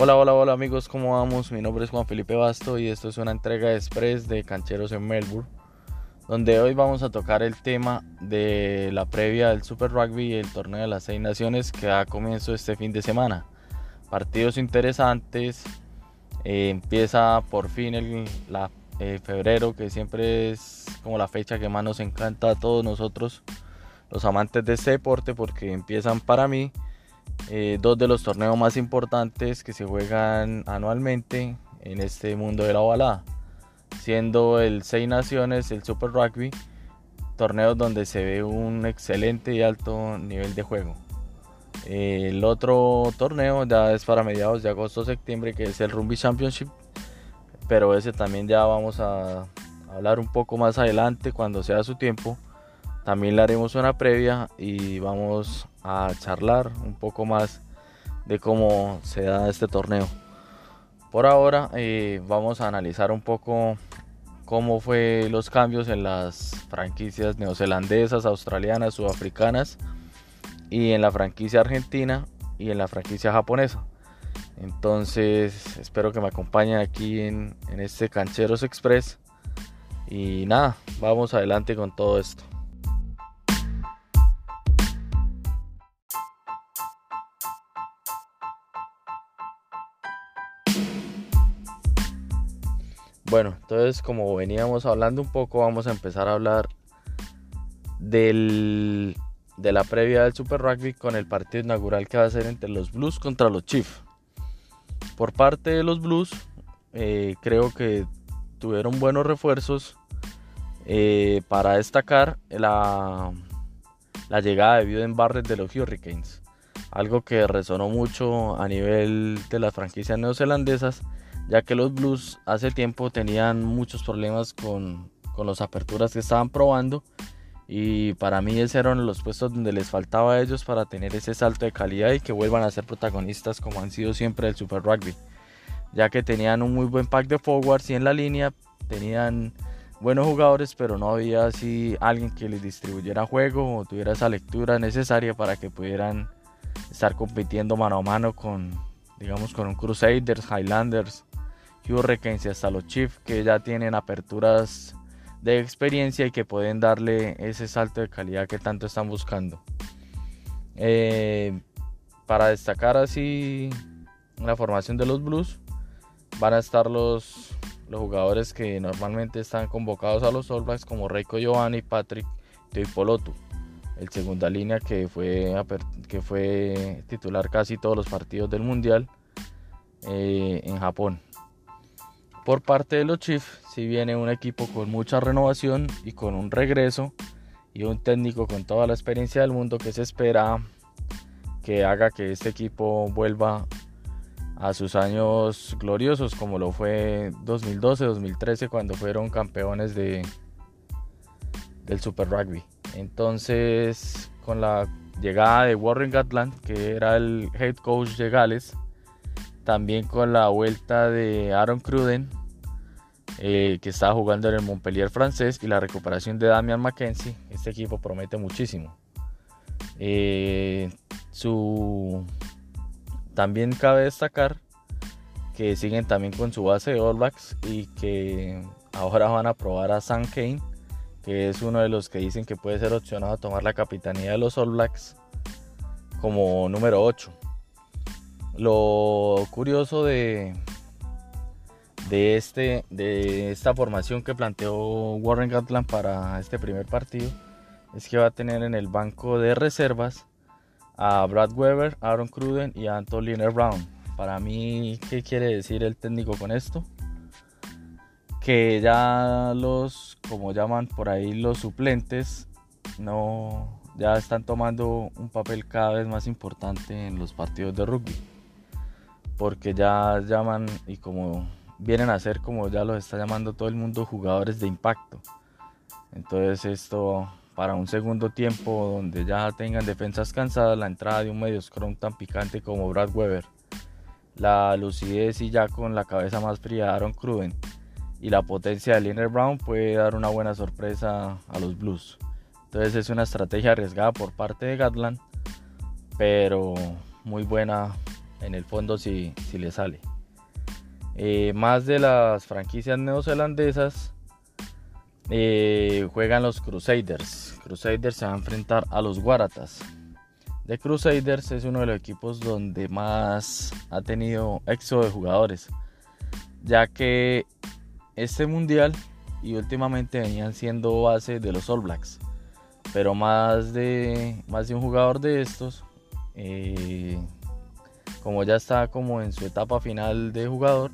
Hola, hola, hola amigos, ¿cómo vamos? Mi nombre es Juan Felipe Basto y esto es una entrega express de Cancheros en Melbourne, donde hoy vamos a tocar el tema de la previa del Super Rugby y el torneo de las seis naciones que da comienzo este fin de semana. Partidos interesantes, eh, empieza por fin el la, eh, febrero, que siempre es como la fecha que más nos encanta a todos nosotros, los amantes de este deporte, porque empiezan para mí eh, dos de los torneos más importantes que se juegan anualmente en este mundo de la ovalada, siendo el Seis Naciones, el Super Rugby, torneos donde se ve un excelente y alto nivel de juego. El otro torneo ya es para mediados de agosto-septiembre, que es el Rugby Championship, pero ese también ya vamos a hablar un poco más adelante cuando sea su tiempo. También le haremos una previa y vamos a charlar un poco más de cómo se da este torneo. Por ahora eh, vamos a analizar un poco cómo fue los cambios en las franquicias neozelandesas, australianas, sudafricanas y en la franquicia argentina y en la franquicia japonesa. Entonces espero que me acompañen aquí en, en este Cancheros Express. Y nada, vamos adelante con todo esto. Bueno, entonces como veníamos hablando un poco, vamos a empezar a hablar del, de la previa del Super Rugby con el partido inaugural que va a ser entre los Blues contra los Chiefs. Por parte de los Blues, eh, creo que tuvieron buenos refuerzos eh, para destacar la, la llegada de Biden Barrett de los Hurricanes. Algo que resonó mucho a nivel de las franquicias neozelandesas ya que los Blues hace tiempo tenían muchos problemas con, con las aperturas que estaban probando y para mí esos eran los puestos donde les faltaba a ellos para tener ese salto de calidad y que vuelvan a ser protagonistas como han sido siempre del Super Rugby, ya que tenían un muy buen pack de forwards y en la línea tenían buenos jugadores, pero no había así alguien que les distribuyera juego o tuviera esa lectura necesaria para que pudieran estar compitiendo mano a mano con, digamos, con un Crusaders, Highlanders Hurricanes y hasta los Chiefs que ya tienen aperturas de experiencia y que pueden darle ese salto de calidad que tanto están buscando. Eh, para destacar así la formación de los Blues van a estar los, los jugadores que normalmente están convocados a los All Blacks como Reiko Giovanni, Patrick Teipolotu, el segunda línea que fue, que fue titular casi todos los partidos del Mundial eh, en Japón. Por parte de los Chiefs, si viene un equipo con mucha renovación y con un regreso y un técnico con toda la experiencia del mundo que se espera que haga que este equipo vuelva a sus años gloriosos como lo fue 2012-2013 cuando fueron campeones de del Super Rugby. Entonces, con la llegada de Warren Gatland, que era el head coach de Gales, también con la vuelta de Aaron Cruden, eh, que estaba jugando en el Montpellier francés, y la recuperación de Damian McKenzie, este equipo promete muchísimo. Eh, su... También cabe destacar que siguen también con su base de All Blacks y que ahora van a probar a Sam Kane, que es uno de los que dicen que puede ser opcionado a tomar la capitanía de los All Blacks como número 8. Lo curioso de, de, este, de esta formación que planteó Warren Gatland para este primer partido es que va a tener en el banco de reservas a Brad Weber, Aaron Cruden y a Anthony Brown. Para mí, ¿qué quiere decir el técnico con esto? Que ya los, como llaman por ahí los suplentes, no, ya están tomando un papel cada vez más importante en los partidos de rugby porque ya llaman y como vienen a ser como ya los está llamando todo el mundo jugadores de impacto. Entonces esto para un segundo tiempo donde ya tengan defensas cansadas, la entrada de un medio scrum tan picante como Brad Weber, la lucidez y ya con la cabeza más fría de Aaron Cruden y la potencia de Liner Brown puede dar una buena sorpresa a los Blues. Entonces es una estrategia arriesgada por parte de Gatland, pero muy buena en el fondo si, si le sale. Eh, más de las franquicias neozelandesas eh, juegan los Crusaders. Crusaders se va a enfrentar a los Guaratas. The Crusaders es uno de los equipos donde más ha tenido éxodo de jugadores, ya que este mundial y últimamente venían siendo base de los All Blacks, pero más de, más de un jugador de estos, eh, como ya está como en su etapa final de jugador,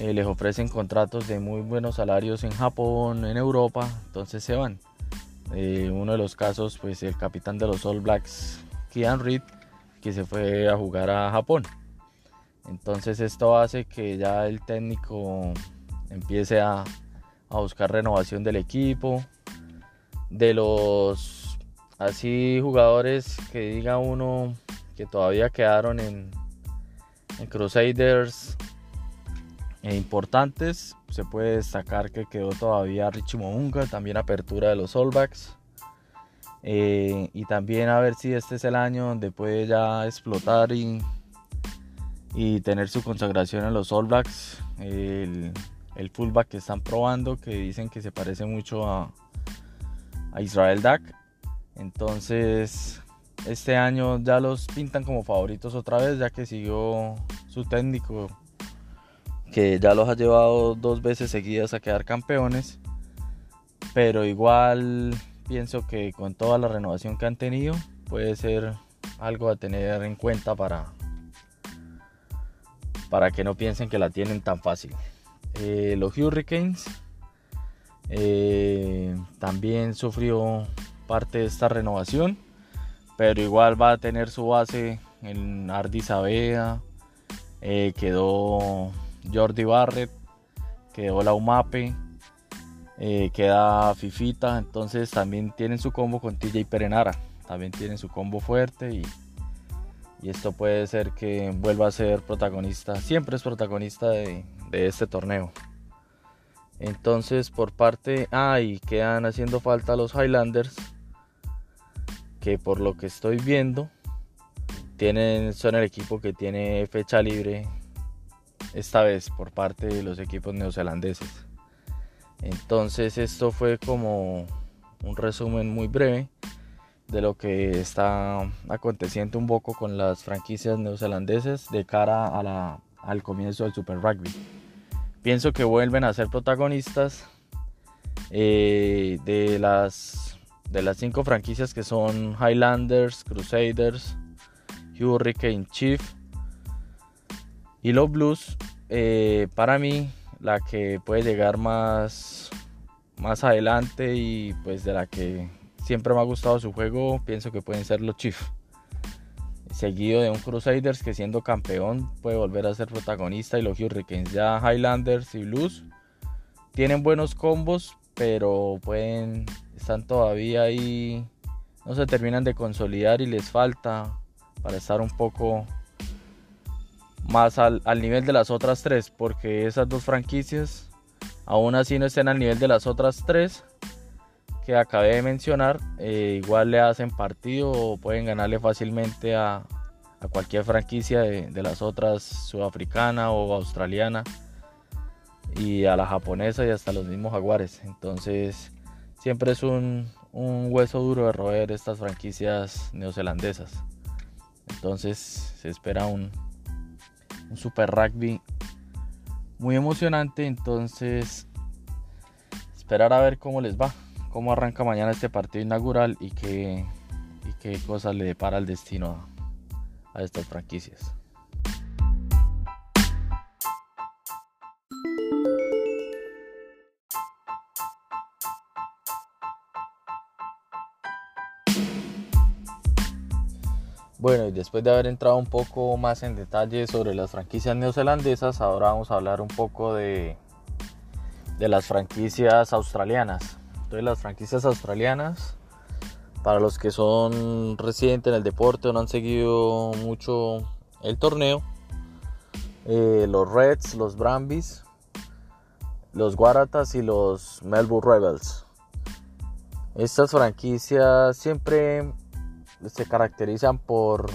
eh, les ofrecen contratos de muy buenos salarios en Japón, en Europa, entonces se van. Eh, uno de los casos, pues el capitán de los All Blacks, Kian Reed, que se fue a jugar a Japón. Entonces esto hace que ya el técnico empiece a, buscar renovación del equipo. De los así jugadores que diga uno que todavía quedaron en, en Crusaders e importantes. Se puede destacar que quedó todavía Richie Mounga, también apertura de los All eh, y también a ver si este es el año donde puede ya explotar y, y tener su consagración en los All Blacks. El, el, fullback que están probando, que dicen que se parece mucho a, a Israel Dak. Entonces, este año ya los pintan como favoritos otra vez, ya que siguió su técnico que ya los ha llevado dos veces seguidas a quedar campeones, pero igual pienso que con toda la renovación que han tenido puede ser algo a tener en cuenta para, para que no piensen que la tienen tan fácil. Eh, los Hurricanes eh, también sufrió parte de esta renovación, pero igual va a tener su base en Ardis eh, quedó Jordi Barrett, quedó la UMAPE, eh, queda Fifita, entonces también tienen su combo con TJ Perenara, también tienen su combo fuerte y, esto puede ser que vuelva a ser protagonista, siempre es protagonista de, este torneo. Entonces por parte, ah, y quedan haciendo falta los Highlanders, que por lo que estoy viendo, tienen, son el equipo que tiene fecha libre esta vez por parte de los equipos neozelandeses. Entonces esto fue como un resumen muy breve de lo que está aconteciendo un poco con las franquicias neozelandeses de cara al comienzo del Super Rugby. Pienso que vuelven a ser protagonistas eh, de, las, de las cinco franquicias que son Highlanders, Crusaders, Hurricane Chief, y los Blues, eh, para mí, la que puede llegar más, más adelante y pues de la que siempre me ha gustado su juego, pienso que pueden ser los Chiefs. Seguido de un Crusaders que siendo campeón puede volver a ser protagonista y los Hurricanes. Ya Highlanders y Blues tienen buenos combos, pero pueden, están todavía ahí, no se terminan de consolidar y les falta para estar un poco más al, nivel de las otras tres, porque esas dos franquicias aún así no estén al nivel de las otras tres que acabé de mencionar, eh, igual le hacen partido o pueden ganarle fácilmente a, cualquier franquicia de, las otras sudafricana o australiana y a la japonesa y hasta los mismos jaguares. Entonces siempre es un, un hueso duro de roer estas franquicias neozelandesas. Entonces se espera un, un super rugby muy emocionante. Entonces, esperar a ver cómo les va, cómo arranca mañana este partido inaugural y qué, y qué cosas le depara el destino a estas franquicias. Bueno, y después de haber entrado un poco más en detalle sobre las franquicias neozelandesas, ahora vamos a hablar un poco de, de las franquicias australianas. Entonces las franquicias australianas, para los que son residentes en el deporte o no han seguido mucho el torneo, eh, los Reds, los Brambis, los Waratahs y los Melbourne Rebels. Estas franquicias siempre se caracterizan por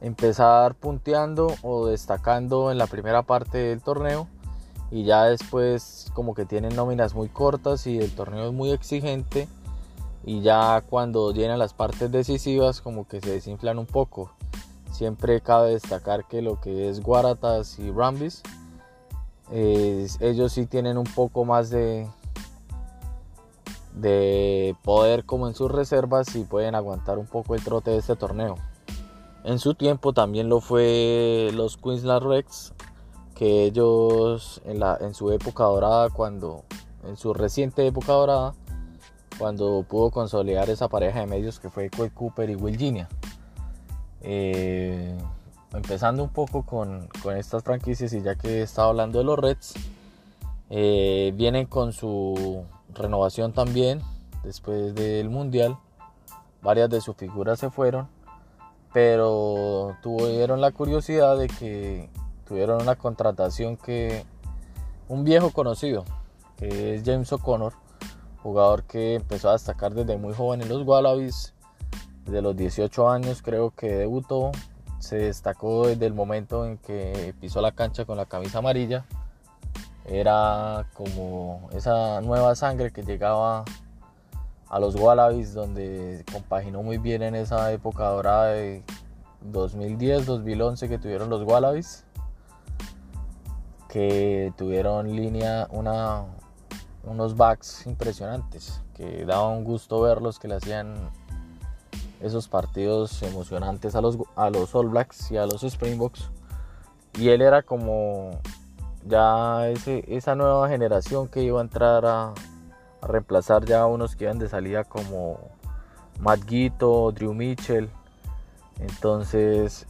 empezar punteando o destacando en la primera parte del torneo y ya después como que tienen nóminas muy cortas y el torneo es muy exigente y ya cuando llenan las partes decisivas como que se desinflan un poco. Siempre cabe destacar que lo que es Guaratas y Brambis, ellos sí tienen un poco más de, de poder como en sus reservas y pueden aguantar un poco el trote de este torneo. En su tiempo también lo fue los Queensland Rex, que ellos en, la, en su época dorada, cuando en su reciente época dorada, cuando pudo consolidar esa pareja de medios que fue Coy Cooper y Will Ginia. Eh, empezando un poco con, con, estas franquicias y ya que he estado hablando de los Reds, eh, vienen con su renovación también después del Mundial. Varias de sus figuras se fueron, pero tuvieron la curiosidad de que tuvieron una contratación que un viejo conocido, que es James O'Connor, jugador que empezó a destacar desde muy joven en los Wallabies, de los 18 años creo que debutó, se destacó desde el momento en que pisó la cancha con la camisa amarilla, era como esa nueva sangre que llegaba a los Wallabies donde compaginó muy bien en esa época dorada de 2010-2011 que tuvieron los Wallabies que tuvieron línea una, unos backs impresionantes, que daba un gusto verlos, que le hacían esos partidos emocionantes a los, a los All Blacks y a los Springboks. Y él era como ya esa nueva generación que iba a entrar a, reemplazar ya a unos que iban de salida como Matt Guito, Drew Mitchell. Entonces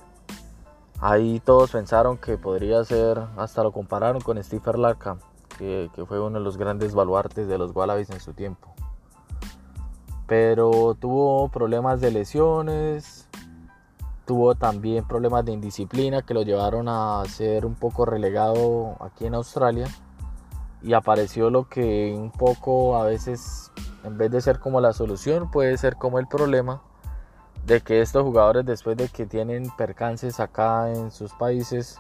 Ahí todos pensaron que podría ser, hasta lo compararon con Steve Larkham, que, fue uno de los grandes baluartes de los Wallabies en su tiempo. Pero tuvo problemas de lesiones, tuvo también problemas de indisciplina que lo llevaron a ser un poco relegado aquí en Australia. Y apareció lo que un poco a veces, en vez de ser como la solución, puede ser como el problema de que estos jugadores después de que tienen percances acá en sus países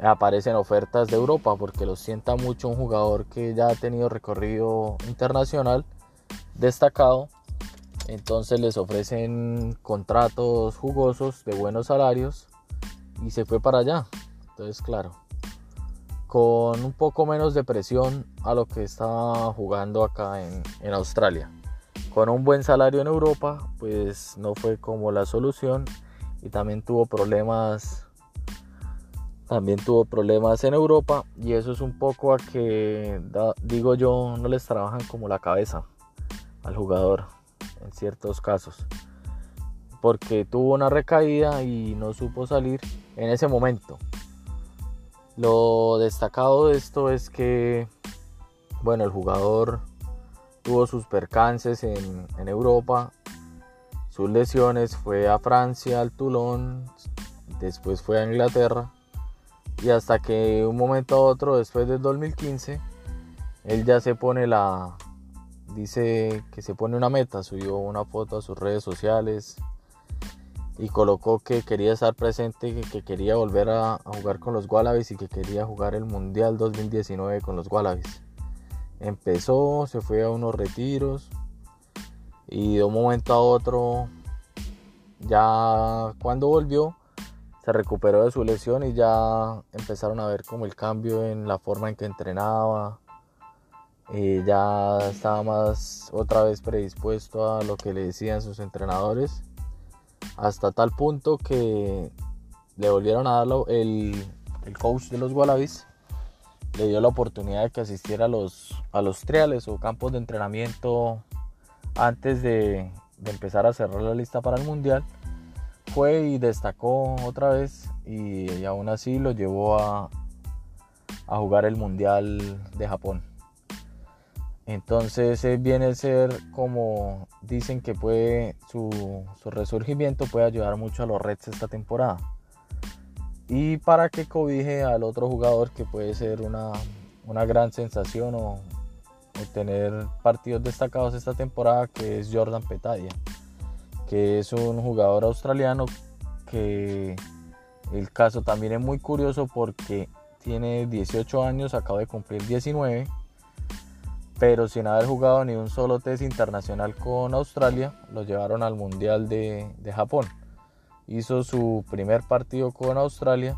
aparecen ofertas de Europa porque los sienta mucho un jugador que ya ha tenido recorrido internacional destacado entonces les ofrecen contratos jugosos de buenos salarios y se fue para allá. Entonces claro con un poco menos de presión a lo que estaba jugando acá en, en Australia. Con un buen salario en Europa, pues no fue como la solución y también tuvo problemas también tuvo problemas en Europa y eso es un poco a que digo yo no les trabajan como la cabeza al jugador en ciertos casos porque tuvo una recaída y no supo salir en ese momento. Lo destacado de esto es que bueno el jugador tuvo sus percances en, Europa, sus lesiones, fue a Francia, al Toulon, después fue a Inglaterra y hasta que un momento a otro, después del 2015, él ya se pone la, dice que se pone una meta, subió una foto a sus redes sociales y colocó que quería estar presente, que, quería volver a, jugar con los Wallabies y que quería jugar el Mundial 2019 con los Wallabies empezó, se fue a unos retiros y de un momento a otro, ya cuando volvió, se recuperó de su lesión y ya empezaron a ver como el cambio en la forma en que entrenaba. Y ya estaba más otra vez predispuesto a lo que le decían sus entrenadores. Hasta tal punto que le volvieron a dar el, el coach de los Wallabies le dio la oportunidad de que asistiera a los, a los triales o campos de entrenamiento antes de, empezar a cerrar la lista para el mundial. Fue y destacó otra vez y, aún así lo llevó a, a jugar el mundial de Japón. Entonces viene a ser como dicen que puede su, su, resurgimiento puede ayudar mucho a los Reds esta temporada. Y para que cobije al otro jugador que puede ser una, gran sensación o, tener partidos destacados esta temporada que es Jordan Petaya que es un jugador australiano que el caso también es muy curioso porque tiene 18 años, acaba de cumplir 19, pero sin haber jugado ni un solo test internacional con Australia, lo llevaron al Mundial de, Japón. Hizo su primer partido con Australia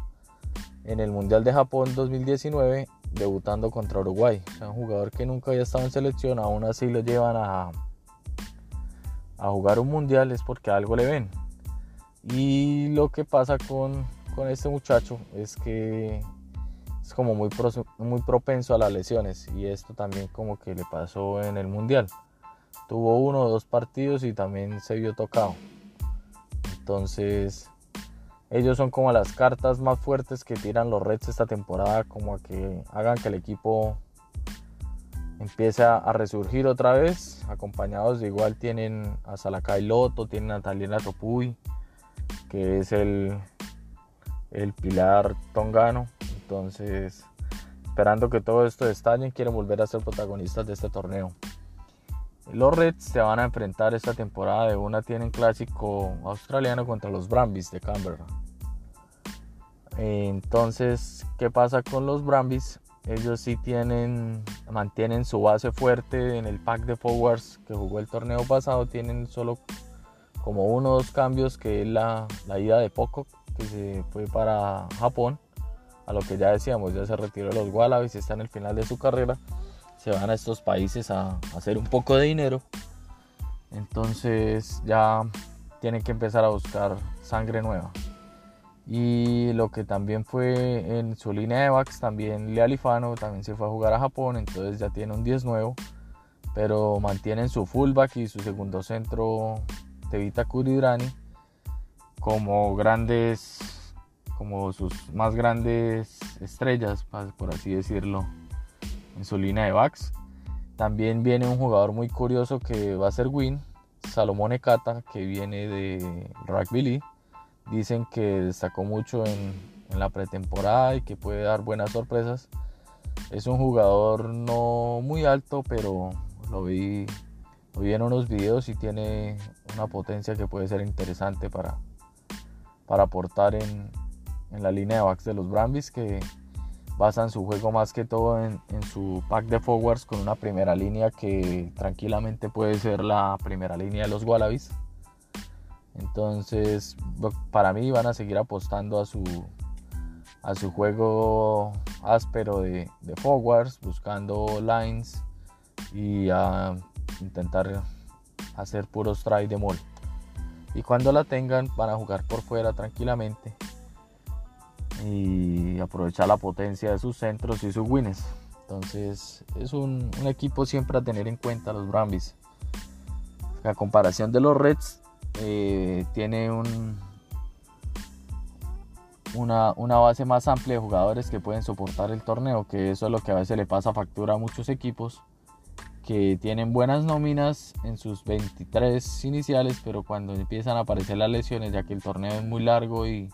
en el Mundial de Japón 2019, debutando contra Uruguay. O sea, un jugador que nunca había estado en selección, aún así lo llevan a, a jugar un mundial es porque algo le ven. Y lo que pasa con, con este muchacho es que es como muy, muy propenso a las lesiones y esto también como que le pasó en el mundial. Tuvo uno o dos partidos y también se vio tocado. Entonces ellos son como las cartas más fuertes que tiran los Reds esta temporada, como a que hagan que el equipo empiece a resurgir otra vez. Acompañados de igual tienen a Salacay Loto, tienen a Taliena Topuy, que es el, el pilar tongano. Entonces, esperando que todo esto estalle, quieren volver a ser protagonistas de este torneo. Los Reds se van a enfrentar esta temporada de una tienen clásico australiano contra los Brambis de Canberra. Entonces, ¿qué pasa con los Brambis? Ellos sí tienen, mantienen su base fuerte en el pack de forwards que jugó el torneo pasado. Tienen solo como uno o dos cambios, que es la, la ida de Poco, que se fue para Japón. A lo que ya decíamos, ya se retiró los Wallabies, está en el final de su carrera. Se van a estos países a, hacer un poco de dinero. Entonces ya tienen que empezar a buscar sangre nueva. Y lo que también fue en su línea de backs, también Lealifano también se fue a jugar a Japón, entonces ya tiene un 10 nuevo, pero mantienen su fullback y su segundo centro Tevita Kuridrani como grandes, como sus más grandes estrellas, por así decirlo, en su línea de backs. También viene un jugador muy curioso que va a ser Win, Salomón Ekata, que viene de Rugby League Dicen que destacó mucho en, la pretemporada y que puede dar buenas sorpresas. Es un jugador no muy alto, pero lo vi, lo vi en unos videos y tiene una potencia que puede ser interesante para, para aportar en, la línea de backs de los Brambis que basan su juego más que todo en, en, su pack de forwards con una primera línea que tranquilamente puede ser la primera línea de los Wallabies. Entonces, para mí van a seguir apostando a su, a su juego áspero de, forwards, buscando lines y a intentar hacer puros try de mall. Y cuando la tengan, van a jugar por fuera tranquilamente y aprovechar la potencia de sus centros y sus wins. Entonces, es un, equipo siempre a tener en cuenta los Brambis. A comparación de los Reds, eh, tiene un, una, una, base más amplia de jugadores que pueden soportar el torneo, que eso es lo que a veces le pasa factura a muchos equipos que tienen buenas nóminas en sus 23 iniciales, pero cuando empiezan a aparecer las lesiones, ya que el torneo es muy largo y,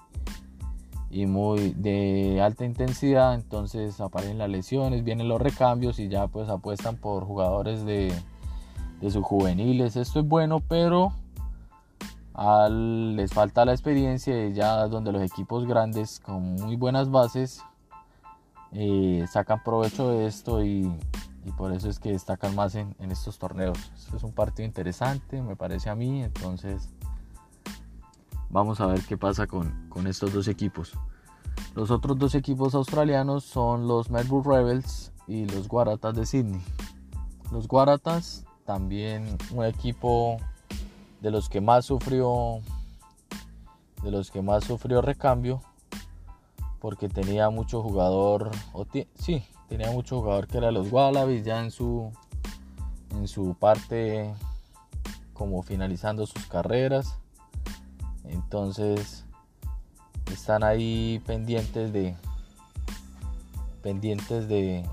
y muy de alta intensidad, entonces aparecen las lesiones, vienen los recambios y ya pues apuestan por jugadores de, de sus juveniles. Esto es bueno, pero les falta la experiencia ya donde los equipos grandes con muy buenas bases eh, sacan provecho de esto y, por eso es que destacan más en, estos torneos. Esto es un partido interesante, me parece a mí, entonces vamos a ver qué pasa con, con estos dos equipos. Los otros dos equipos australianos son los Melbourne Rebels y los Guaratas de Sydney. Los Guaratas también un equipo de los que más sufrió de los que más sufrió recambio porque tenía mucho jugador sí tenía mucho jugador que era los Wallabies ya en su en su parte como finalizando sus carreras entonces están ahí pendientes de pendientes de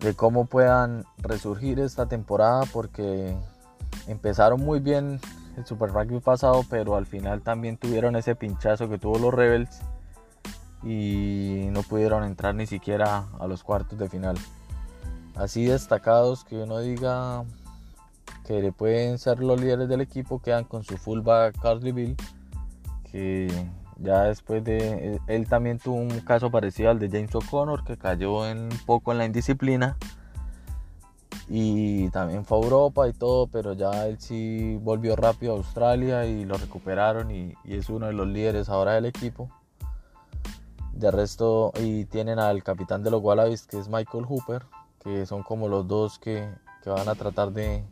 de cómo puedan resurgir esta temporada porque empezaron muy bien el Super Rugby pasado, pero al final también tuvieron ese pinchazo que tuvo los Rebels y no pudieron entrar ni siquiera a los cuartos de final. Así destacados que uno diga que pueden ser los líderes del equipo quedan con su fullback Carly Bill, que ya después de él también tuvo un caso parecido al de James O'Connor que cayó un poco en la indisciplina y también fue a Europa y todo, pero ya él sí volvió rápido a Australia y lo recuperaron y, es uno de los líderes ahora del equipo. De resto, y tienen al capitán de los Wallabies que es Michael Hooper, que son como los dos que, van a tratar de,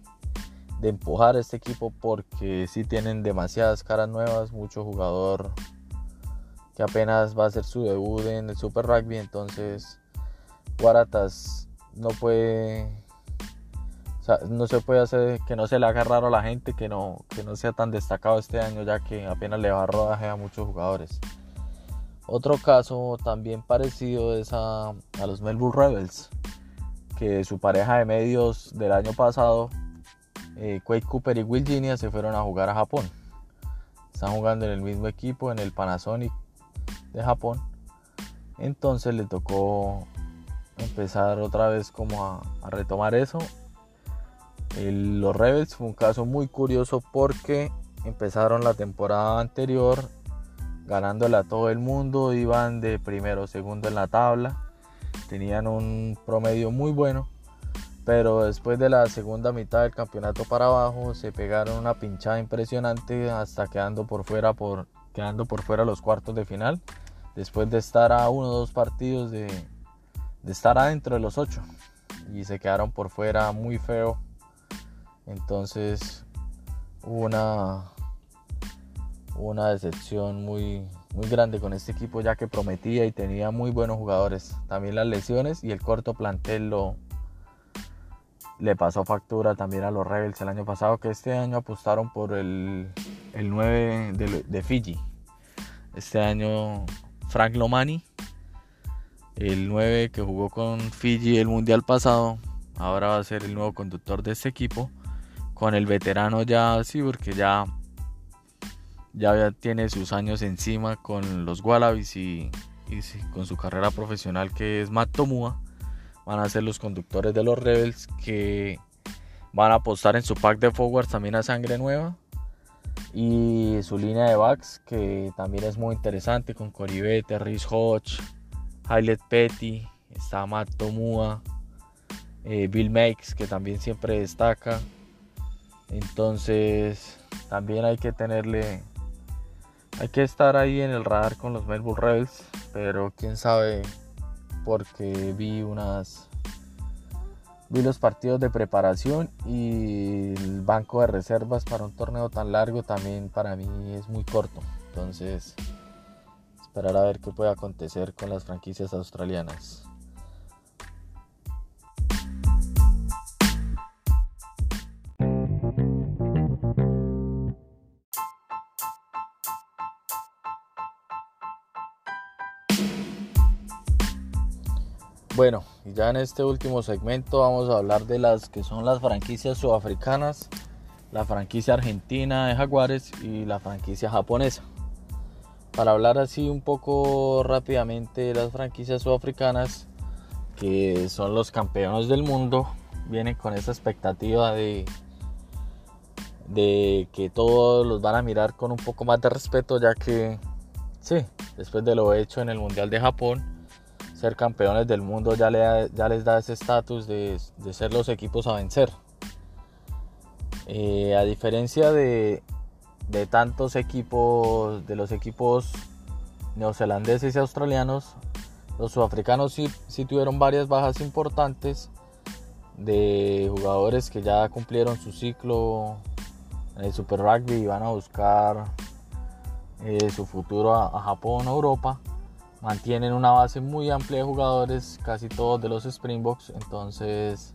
de empujar este equipo porque sí tienen demasiadas caras nuevas, mucho jugador que apenas va a hacer su debut en el Super Rugby, entonces Guaratas no puede no se puede hacer que no se le haga raro a la gente que no, que no sea tan destacado este año, ya que apenas le va rodaje a muchos jugadores. Otro caso también parecido es a, los Melbourne Rebels, que su pareja de medios del año pasado, eh, Cooper y Virginia, se fueron a jugar a Japón. Están jugando en el mismo equipo, en el Panasonic de Japón. Entonces le tocó empezar otra vez como a retomar eso los Rebels fue un caso muy curioso porque empezaron la temporada anterior ganándole a todo el mundo, iban de primero o segundo en la tabla, tenían un promedio muy bueno, pero después de la segunda mitad del campeonato para abajo se pegaron una pinchada impresionante hasta quedando por fuera por quedando por fuera los cuartos de final, después de estar a uno o dos partidos de, de estar adentro de los ocho y se quedaron por fuera muy feo entonces hubo una, una decepción muy, muy grande con este equipo ya que prometía y tenía muy buenos jugadores. También las lesiones y el corto plantel lo, le pasó factura también a los Rebels el año pasado que este año apostaron por el, el 9 de, Fiji. Este año Frank Lomani, el 9 que jugó con Fiji el mundial pasado, ahora va a ser el nuevo conductor de este equipo con el veterano ya sí, porque ya, ya tiene sus años encima con los Wallabies y, con su carrera profesional que es Matt Tomua. Van a ser los conductores de los Rebels que van a apostar en su pack de forwards también a sangre nueva. Y su línea de backs que también es muy interesante con Coribete, Rhys Hodge, Hailet Petty, está Matt Tomua, eh, Bill Makes que también siempre destaca. Entonces también hay que tenerle, hay que estar ahí en el radar con los Melbourne Rebels, pero quién sabe porque vi unas, vi los partidos de preparación y el banco de reservas para un torneo tan largo también para mí es muy corto. Entonces esperar a ver qué puede acontecer con las franquicias australianas. Bueno, ya en este último segmento vamos a hablar de las que son las franquicias sudafricanas, la franquicia argentina de Jaguares y la franquicia japonesa. Para hablar así un poco rápidamente de las franquicias sudafricanas, que son los campeones del mundo, vienen con esa expectativa de, de que todos los van a mirar con un poco más de respeto, ya que, sí, después de lo hecho en el Mundial de Japón, ser campeones del mundo ya, les da ese estatus de, ser los equipos a vencer. Eh, a diferencia de, tantos equipos, de los equipos neozelandeses y australianos, los sudafricanos sí, sí, tuvieron varias bajas importantes de jugadores que ya cumplieron su ciclo en el Super Rugby y van a buscar eh, su futuro a, a Japón o Europa mantienen una base muy amplia de jugadores, casi todos de los Springboks, entonces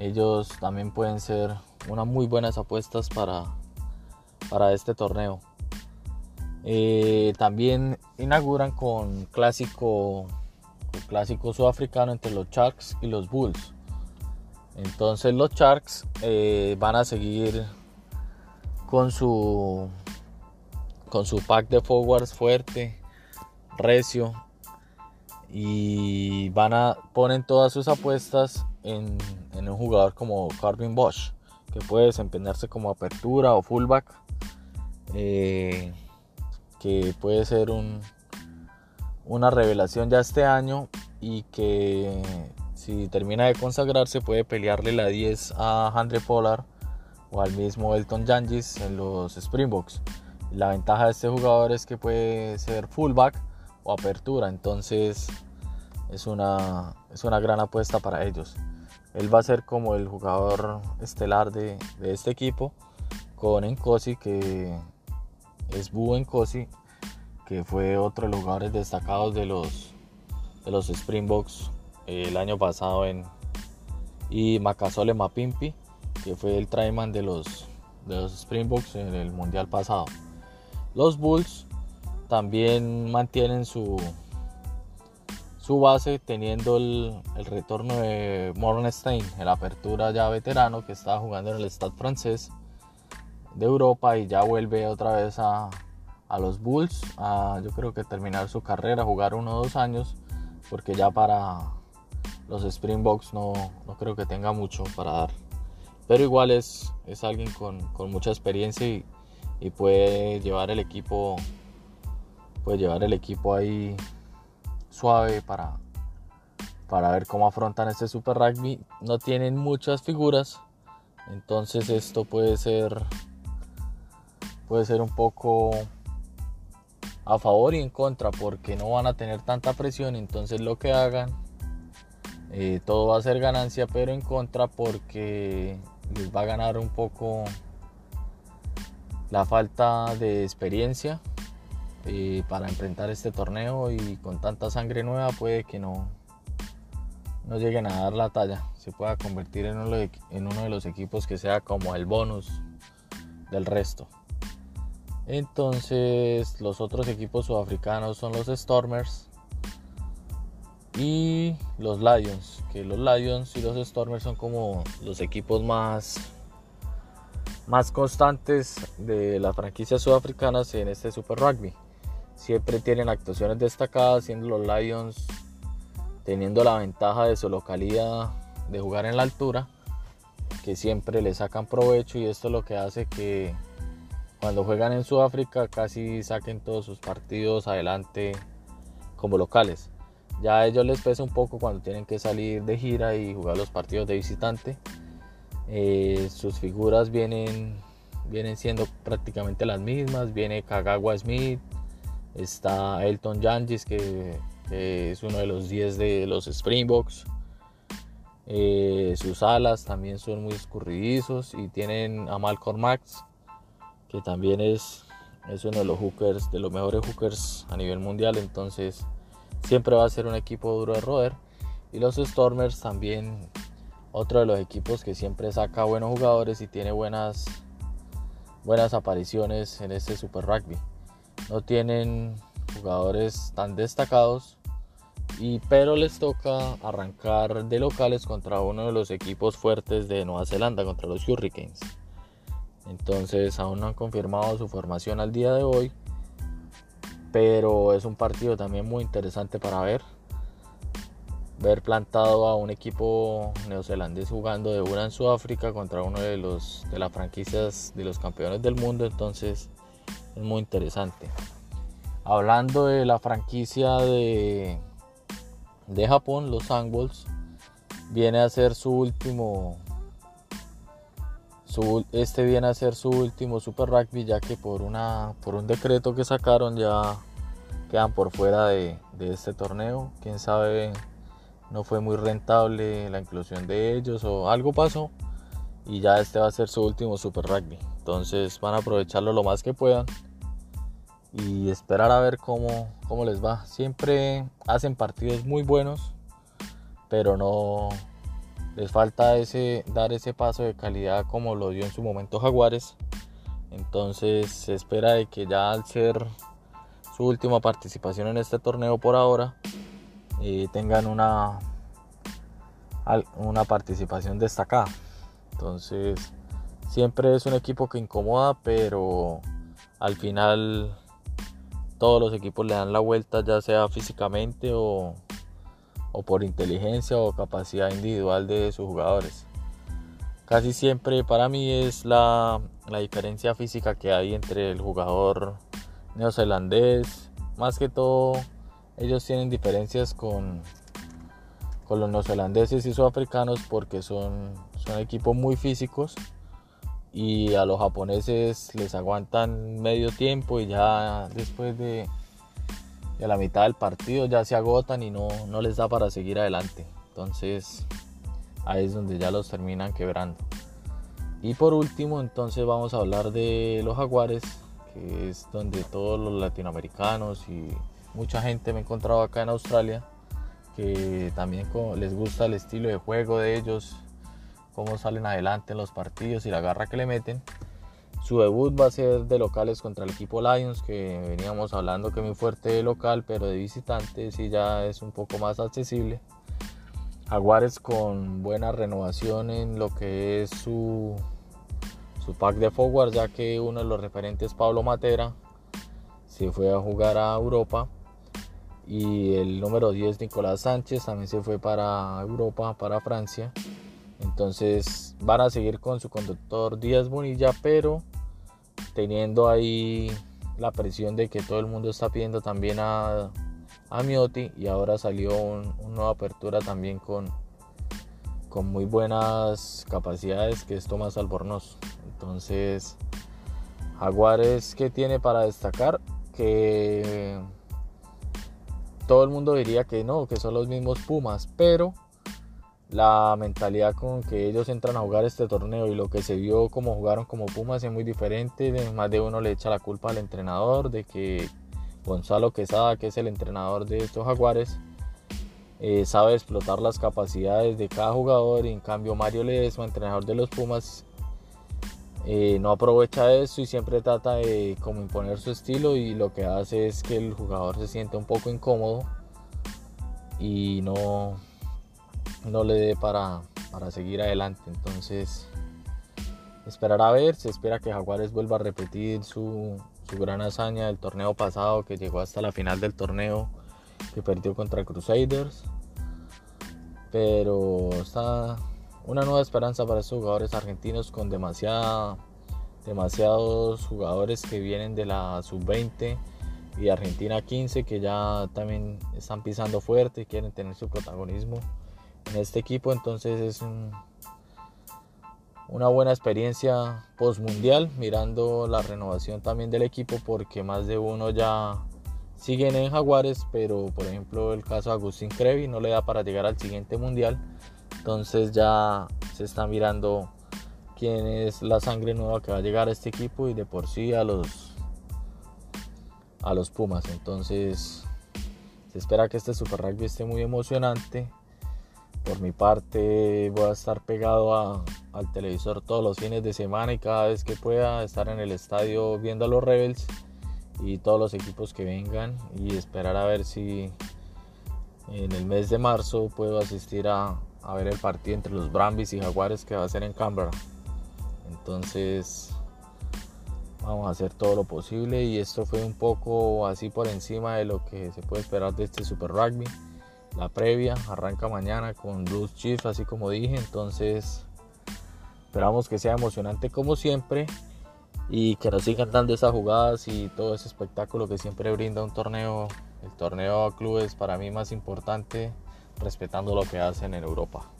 ellos también pueden ser unas muy buenas apuestas para, para este torneo. Eh, también inauguran con clásico, clásico sudafricano entre los Sharks y los Bulls. Entonces los Sharks eh, van a seguir con su con su pack de forwards fuerte recio y van a ponen todas sus apuestas en, un jugador como Carvin Bosch que puede desempeñarse como apertura o fullback eh, que puede ser un, una revelación ya este año y que si termina de consagrarse puede pelearle la 10 a Andre Pollard o al mismo Elton Jangis en los Springboks. La ventaja de este jugador es que puede ser fullback o apertura, entonces es una, es una gran apuesta para ellos. Él va a ser como el jugador estelar de, este equipo con Encosi que es Bu Encosi que fue otro de los jugadores destacados de los, de los Springboks el año pasado en, y Macasole Mapimpi que fue el tryman de los, de los Springboks en el mundial pasado. Los Bulls también mantienen su, su base teniendo el, retorno de Mornstein, el apertura ya veterano que estaba jugando en el Stade francés de Europa y ya vuelve otra vez a, los Bulls a yo creo que terminar su carrera, jugar uno o dos años, porque ya para los Springboks no, no creo que tenga mucho para dar. Pero igual es, es alguien con, con mucha experiencia y, y puede llevar el equipo puede llevar el equipo ahí suave para, para ver cómo afrontan este Super Rugby. No tienen muchas figuras, entonces esto puede ser puede ser un poco a favor y en contra porque no van a tener tanta presión, entonces lo que hagan eh, todo va a ser ganancia, pero en contra porque les va a ganar un poco la falta de experiencia eh, para enfrentar este torneo y con tanta sangre nueva puede que no, no lleguen a dar la talla, se pueda convertir en uno, de, en uno de los equipos que sea como el bonus del resto. Entonces los otros equipos sudafricanos son los Stormers y los Lions, que los Lions y los Stormers son como los equipos más más constantes de las franquicias sudafricanas en este Super Rugby. Siempre tienen actuaciones destacadas, siendo los Lions teniendo la ventaja de su localidad de jugar en la altura, que siempre le sacan provecho y esto es lo que hace que cuando juegan en Sudáfrica casi saquen todos sus partidos adelante como locales. Ya a ellos les pesa un poco cuando tienen que salir de gira y jugar los partidos de visitante eh, sus figuras vienen, vienen siendo prácticamente las mismas. Viene Kagawa Smith, está Elton Jangis, que, es uno de los 10 de los Springboks. Eh, sus alas también son muy escurridizos y tienen a Malcolm Max, que también es, es uno de los hookers, de los mejores hookers a nivel mundial. Entonces siempre va a ser un equipo duro de roer. Y los Stormers también otro de los equipos que siempre saca buenos jugadores y tiene buenas, buenas apariciones en este Super Rugby. No tienen jugadores tan destacados, y, pero les toca arrancar de locales contra uno de los equipos fuertes de Nueva Zelanda, contra los Hurricanes. Entonces aún no han confirmado su formación al día de hoy, pero es un partido también muy interesante para ver ver plantado a un equipo neozelandés jugando de una en Sudáfrica contra uno de los de las franquicias de los campeones del mundo entonces es muy interesante. Hablando de la franquicia de de Japón los Angles viene a ser su último este viene a ser su último Super Rugby ya que por una por un decreto que sacaron ya quedan por fuera de, de este torneo. Quién sabe no fue muy rentable la inclusión de ellos o algo pasó y ya este va a ser su último Super Rugby. Entonces van a aprovecharlo lo más que puedan y esperar a ver cómo, cómo les va. Siempre hacen partidos muy buenos, pero no les falta ese, dar ese paso de calidad como lo dio en su momento Jaguares. Entonces se espera de que ya al ser su última participación en este torneo por ahora, tengan una, una participación destacada. Entonces, siempre es un equipo que incomoda, pero al final todos los equipos le dan la vuelta, ya sea físicamente o, o por inteligencia o capacidad individual de sus jugadores. Casi siempre para mí es la, la diferencia física que hay entre el jugador neozelandés. Más que todo, ellos tienen diferencias con, con los neozelandeses y sudafricanos porque son, son equipos muy físicos y a los japoneses les aguantan medio tiempo y ya después de, de la mitad del partido ya se agotan y no, no les da para seguir adelante. Entonces ahí es donde ya los terminan quebrando. Y por último entonces vamos a hablar de los jaguares, que es donde todos los latinoamericanos y mucha gente me he encontrado acá en Australia que también les gusta el estilo de juego de ellos, cómo salen adelante en los partidos y la garra que le meten. Su debut va a ser de locales contra el equipo Lions, que veníamos hablando que es muy fuerte de local, pero de visitantes y ya es un poco más accesible. Jaguares con buena renovación en lo que es su, su pack de forward, ya que uno de los referentes, Pablo Matera, se fue a jugar a Europa y el número 10 Nicolás Sánchez también se fue para Europa, para Francia. Entonces van a seguir con su conductor Díaz Bonilla, pero teniendo ahí la presión de que todo el mundo está pidiendo también a, Miotti y ahora salió una nueva apertura también con, con muy buenas capacidades que es Tomás Albornoz. Entonces, Jaguares que tiene para destacar que todo el mundo diría que no, que son los mismos Pumas, pero la mentalidad con que ellos entran a jugar este torneo y lo que se vio como jugaron como Pumas es muy diferente. Más de uno le echa la culpa al entrenador de que Gonzalo Quesada, que es el entrenador de estos Jaguares, eh, sabe explotar las capacidades de cada jugador y en cambio Mario Ledesma, entrenador de los Pumas, eh, no aprovecha eso y siempre trata de como imponer su estilo y lo que hace es que el jugador se siente un poco incómodo y no, no le dé para, para seguir adelante. Entonces, esperar a ver, se espera que Jaguares vuelva a repetir su, su gran hazaña del torneo pasado que llegó hasta la final del torneo que perdió contra Crusaders. Pero está una nueva esperanza para estos jugadores argentinos con demasiada, demasiados jugadores que vienen de la sub-20 y Argentina 15 que ya también están pisando fuerte y quieren tener su protagonismo en este equipo. Entonces es una buena experiencia post mundial mirando la renovación también del equipo porque más de uno ya siguen en Jaguares, pero por ejemplo el caso de Agustín Crevi no le da para llegar al siguiente mundial entonces ya se está mirando quién es la sangre nueva que va a llegar a este equipo y de por sí a los a los Pumas. Entonces se espera que este Super Rugby esté muy emocionante. Por mi parte voy a estar pegado al televisor todos los fines de semana y cada vez que pueda estar en el estadio viendo a los Rebels y todos los equipos que vengan y esperar a ver si en el mes de marzo puedo asistir a, a ver el partido entre los Brambis y Jaguares que va a ser en Canberra. Entonces vamos a hacer todo lo posible y esto fue un poco así por encima de lo que se puede esperar de este Super Rugby. La previa arranca mañana con Blues Chiefs, así como dije, entonces esperamos que sea emocionante como siempre y que nos sigan dando esas jugadas y todo ese espectáculo que siempre brinda un torneo. El torneo a clubes para mí más importante respetando lo que hacen en Europa.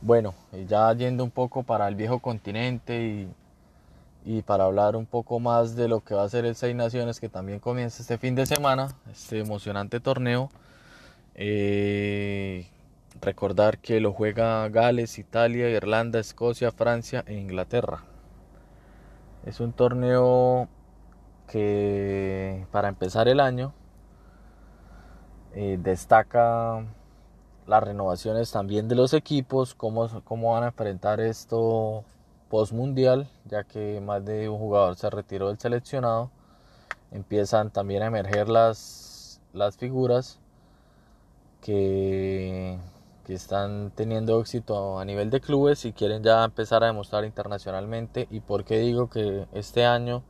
Bueno, ya yendo un poco para el viejo continente y, para hablar un poco más de lo que va a ser el Seis Naciones que también comienza este fin de semana, este emocionante torneo. Eh, recordar que lo juega Gales, Italia, Irlanda, Escocia, Francia e Inglaterra. Es un torneo que para empezar el año eh, destaca las renovaciones también de los equipos, cómo, cómo van a enfrentar esto post mundial, ya que más de un jugador se retiró del seleccionado. Empiezan también a emerger las, las figuras que que están teniendo éxito a nivel de clubes y quieren ya empezar a demostrar internacionalmente. ¿Y por qué digo que este año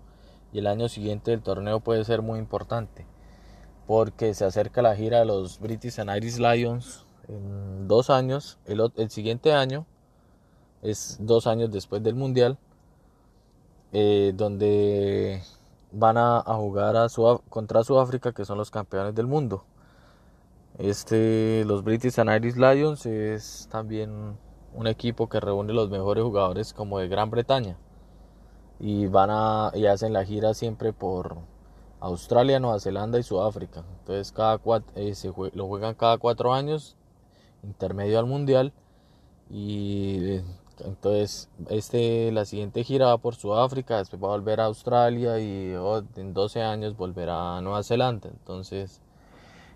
y el año siguiente el torneo puede ser muy importante? Porque se acerca la gira de los British and Irish Lions en dos años, el, el siguiente año es dos años después del Mundial, eh, donde van a, jugar a contra Sudáfrica, que son los campeones del mundo. Este, los British and Irish Lions es también un equipo que reúne los mejores jugadores como de Gran Bretaña y van a y hacen la gira siempre por Australia, Nueva Zelanda y Sudáfrica. Entonces cada eh, se lo juegan cada cuatro años, intermedio al mundial y eh, entonces, este, la siguiente gira va por Sudáfrica, después va a volver a Australia y oh, en 12 años volverá a Nueva Zelanda. Entonces,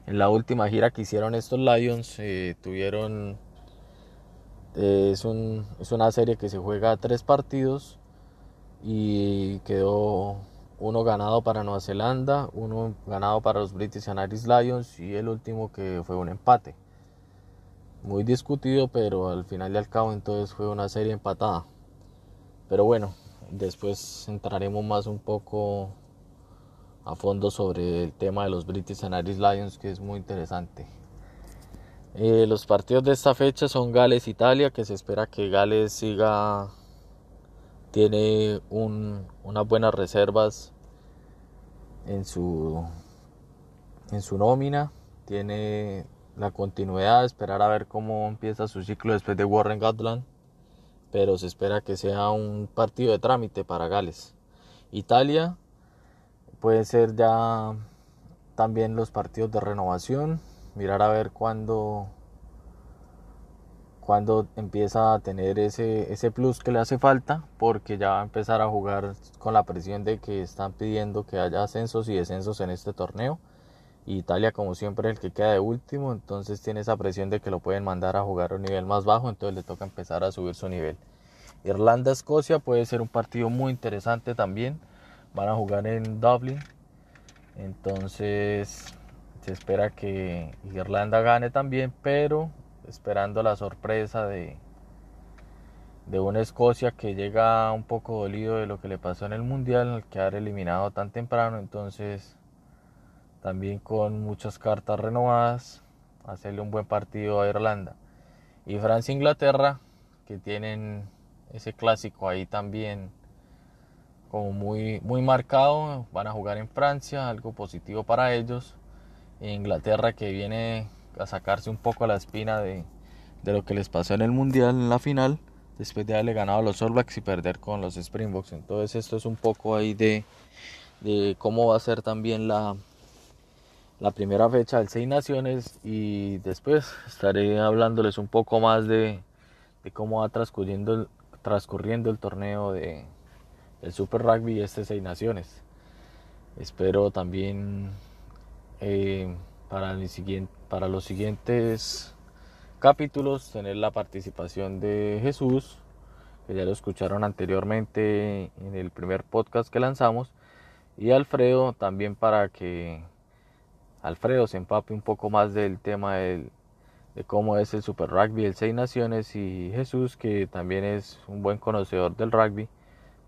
en la última gira que hicieron estos Lions, eh, tuvieron. Eh, es, un, es una serie que se juega tres partidos y quedó uno ganado para Nueva Zelanda, uno ganado para los British and Irish Lions y el último que fue un empate muy discutido, pero al final y al cabo entonces fue una serie empatada. Pero bueno, después entraremos más un poco a fondo sobre el tema de los British and Irish Lions, que es muy interesante. Eh, los partidos de esta fecha son Gales-Italia, que se espera que Gales siga, tiene un, unas buenas reservas en su, en su nómina, tiene la continuidad, esperar a ver cómo empieza su ciclo después de Warren Gatland, pero se espera que sea un partido de trámite para Gales. Italia puede ser ya también los partidos de renovación, mirar a ver cuándo cuando empieza a tener ese, ese plus que le hace falta, porque ya va a empezar a jugar con la presión de que están pidiendo que haya ascensos y descensos en este torneo Italia como siempre el que queda de último, entonces tiene esa presión de que lo pueden mandar a jugar a un nivel más bajo, entonces le toca empezar a subir su nivel. Irlanda-Escocia puede ser un partido muy interesante también, van a jugar en Dublin, entonces se espera que Irlanda gane también, pero esperando la sorpresa de, de una Escocia que llega un poco dolido de lo que le pasó en el Mundial, al quedar eliminado tan temprano, entonces también con muchas cartas renovadas, hacerle un buen partido a Irlanda. Y Francia-Inglaterra, que tienen ese clásico ahí también como muy, muy marcado, van a jugar en Francia, algo positivo para ellos. E Inglaterra que viene a sacarse un poco la espina de, de lo que les pasó en el Mundial en la final, después de haberle ganado a los All Blacks y perder con los Springboks. Entonces esto es un poco ahí de, de cómo va a ser también la, la primera fecha del Seis Naciones y después estaré hablándoles un poco más de, cómo va transcurriendo el, transcurriendo el torneo de, del Super Rugby este Seis Naciones. Espero también eh, para, para los siguientes capítulos tener la participación de Jesús, que ya lo escucharon anteriormente en el primer podcast que lanzamos, y Alfredo también para que Alfredo se empape un poco más del tema de cómo es el Super Rugby, el Seis Naciones y Jesús, que también es un buen conocedor del rugby,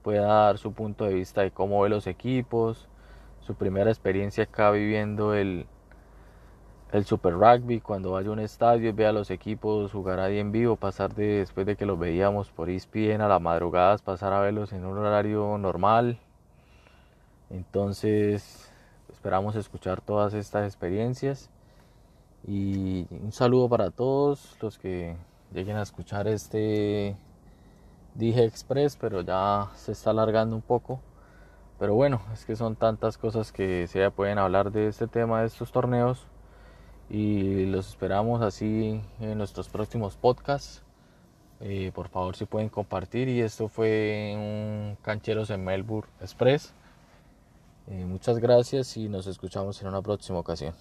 pueda dar su punto de vista de cómo ve los equipos, su primera experiencia acá viviendo el, el Super Rugby, cuando vaya a un estadio y vea a los equipos jugar ahí en vivo, pasar de, después de que los veíamos por ESPN a las madrugadas, pasar a verlos en un horario normal. Entonces Esperamos escuchar todas estas experiencias y un saludo para todos los que lleguen a escuchar este dije express, pero ya se está alargando un poco. Pero bueno, es que son tantas cosas que se pueden hablar de este tema, de estos torneos. Y los esperamos así en nuestros próximos podcasts. Eh, por favor, si pueden compartir. Y esto fue un Cancheros en Melbourne Express. Eh, muchas gracias y nos escuchamos en una próxima ocasión.